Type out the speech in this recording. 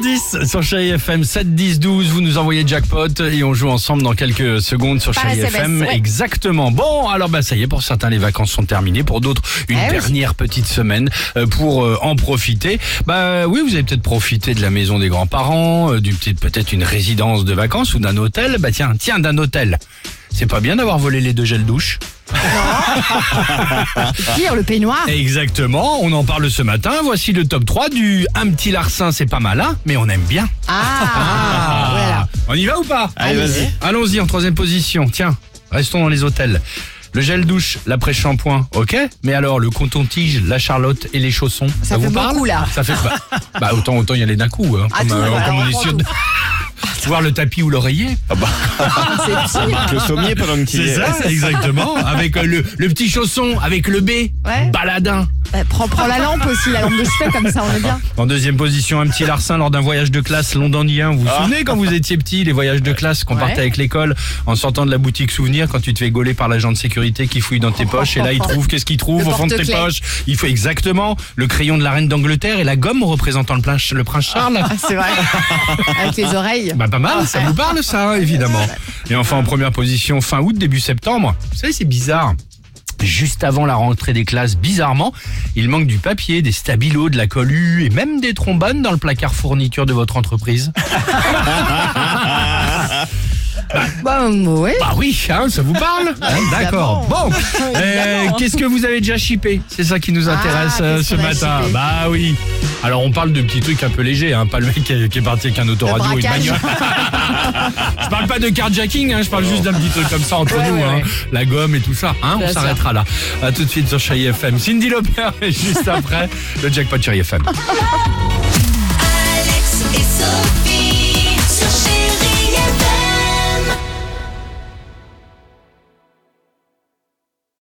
7h10 sur Chérie FM, 7 10 12, vous nous envoyez jackpot et on joue ensemble dans quelques secondes sur Chérie FM. ouais. Exactement. Bon, alors bah ça y est, pour certains les vacances sont terminées, pour d'autres une Eh oui. dernière petite semaine euh, pour euh, en profiter. Bah oui, vous avez peut-être profité de la maison des grands-parents, euh, du petit peut-être une résidence de vacances ou d'un hôtel. Bah tiens, tiens d'un hôtel. C'est pas bien d'avoir volé les deux gels douche. Pire, le peignoir. Exactement, on en parle ce matin. Voici le top 3 du un petit larcin, c'est pas malin, mais on aime bien. Ah, voilà. On y va ou pas Allez, vas-y. Allons-y en troisième position. Tiens, restons dans les hôtels. Le gel douche, l'après-shampoing, ok Mais alors, le coton-tige, la charlotte et les chaussons, ça, Ça vous parle beaucoup, là. Ça fait pas. bah autant autant y aller d'un coup, hein, Ah, comme, tout, euh, voilà, comme on on est prend sûr tout. Voir le tapis ou l'oreiller C'est pire. Le sommier pendant qu'il C'est est. ça, exactement. Avec euh, le, le petit chausson, avec le B, Ouais. baladin. Bah, prends, prends la lampe aussi, la lampe de chevet, comme ça on est bien. En deuxième position, un petit larcin lors d'un voyage de classe londonien. Vous vous souvenez quand vous étiez petit, les voyages de classe qu'on Ouais. partait avec l'école en sortant de la boutique souvenir quand tu te fais gauler par l'agent de sécurité qui fouille dans tes poches et là il trouve qu'est-ce qu'il trouve Le au fond de tes poches? Il faut exactement le crayon de la reine d'Angleterre et la gomme représentant le, prince- le prince Charles. Ah, c'est vrai. Avec les oreilles. Bah ça vous parle ça, évidemment. Et enfin en première position, fin août, début septembre. Vous savez, c'est bizarre. Juste avant la rentrée des classes, bizarrement, il manque du papier, des stabilos, de la colle et même des trombones dans le placard fourniture de votre entreprise. Bah, oui. Bah oui, hein, ça vous parle Hein, D'accord. Bon, euh, qu'est-ce que vous avez déjà shippé C'est ça qui nous intéresse Ah, euh, qu'est-ce ce qu'on a matin. Bah oui. Alors on parle de petits trucs un peu légers, hein, pas le mec qui est, qui est parti avec un autoradio et une braquage. bagnole. je parle pas de carjacking, hein, je parle juste d'un petit truc comme ça entre nous, ouais, hein. ouais. la gomme et tout ça. Hein, on Bien sûr. s'arrêtera là. À tout de suite sur Chérie FM. Cindy Lauper et juste après le jackpot Chérie FM.